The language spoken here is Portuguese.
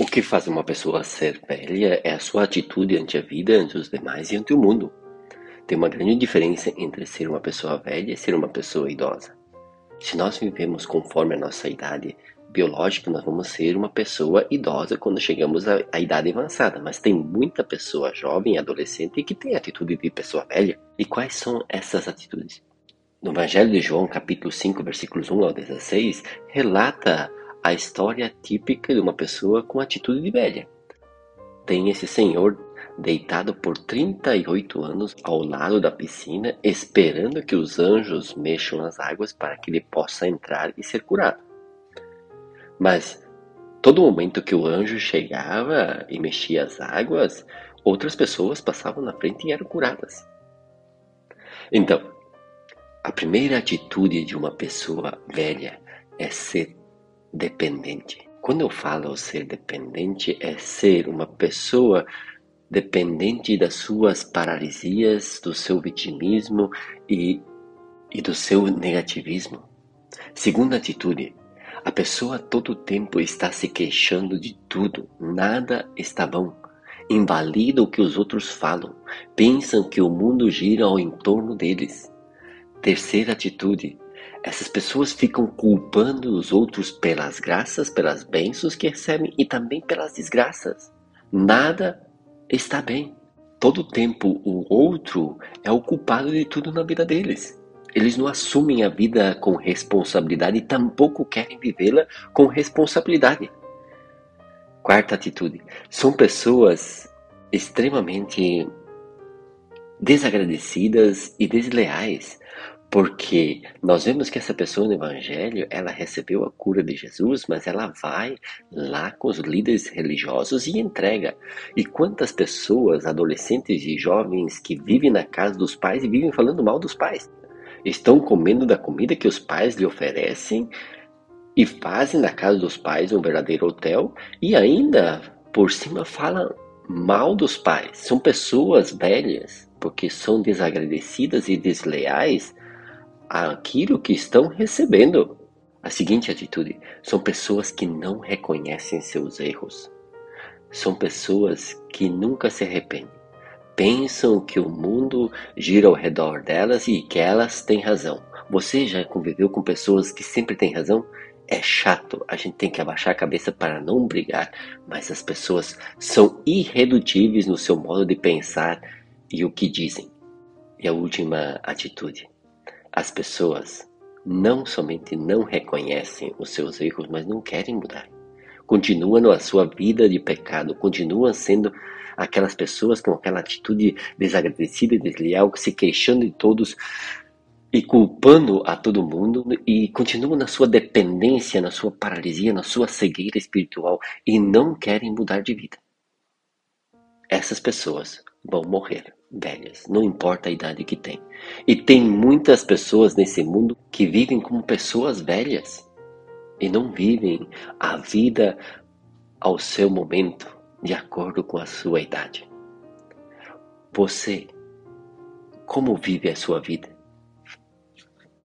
O que faz uma pessoa ser velha é a sua atitude ante a vida, ante os demais e ante o mundo. Tem uma grande diferença entre ser uma pessoa velha e ser uma pessoa idosa. Se nós vivemos conforme a nossa idade biológica, nós vamos ser uma pessoa idosa quando chegamos à, à idade avançada, mas tem muita pessoa jovem, adolescente, que tem atitude de pessoa velha. E quais são essas atitudes? No Evangelho de João, capítulo 5, versículos 1 ao 16, relata a história típica de uma pessoa com atitude de velha. Tem esse senhor deitado por 38 anos ao lado da piscina, esperando que os anjos mexam as águas para que ele possa entrar e ser curado. Mas todo momento que o anjo chegava e mexia as águas, outras pessoas passavam na frente e eram curadas. Então, a primeira atitude de uma pessoa velha é ser dependente. Quando eu falo ser dependente, é ser uma pessoa dependente das suas paralisias, do seu vitimismo e, e do seu negativismo. Segunda atitude, a pessoa todo tempo está se queixando de tudo, nada está bom. Invalida o que os outros falam, pensam que o mundo gira ao entorno deles. Terceira atitude, essas pessoas ficam culpando os outros pelas graças, pelas bênçãos que recebem e também pelas desgraças. Nada está bem. Todo tempo o outro é o culpado de tudo na vida deles. Eles não assumem a vida com responsabilidade e tampouco querem vivê-la com responsabilidade. Quarta atitude: são pessoas extremamente desagradecidas e desleais porque nós vemos que essa pessoa no Evangelho, ela recebeu a cura de Jesus, mas ela vai lá com os líderes religiosos e entrega. E quantas pessoas, adolescentes e jovens, que vivem na casa dos pais e vivem falando mal dos pais? Estão comendo da comida que os pais lhe oferecem e fazem na casa dos pais um verdadeiro hotel e ainda por cima falam mal dos pais. São pessoas velhas porque são desagradecidas e desleais aquilo que estão recebendo. A seguinte atitude: são pessoas que não reconhecem seus erros. São pessoas que nunca se arrependem. Pensam que o mundo gira ao redor delas e que elas têm razão. Você já conviveu com pessoas que sempre têm razão? É chato, a gente tem que abaixar a cabeça para não brigar, mas as pessoas são irredutíveis no seu modo de pensar e o que dizem. E a última atitude: as pessoas não somente não reconhecem os seus erros, mas não querem mudar. Continuam na sua vida de pecado, continuam sendo aquelas pessoas com aquela atitude desagradecida e desleal, se queixando de todos e culpando a todo mundo e continuam na sua dependência, na sua paralisia, na sua cegueira espiritual e não querem mudar de vida. Essas pessoas vão morrer velhas, não importa a idade que tem. E tem muitas pessoas nesse mundo que vivem como pessoas velhas e não vivem a vida ao seu momento, de acordo com a sua idade. Você, como vive a sua vida?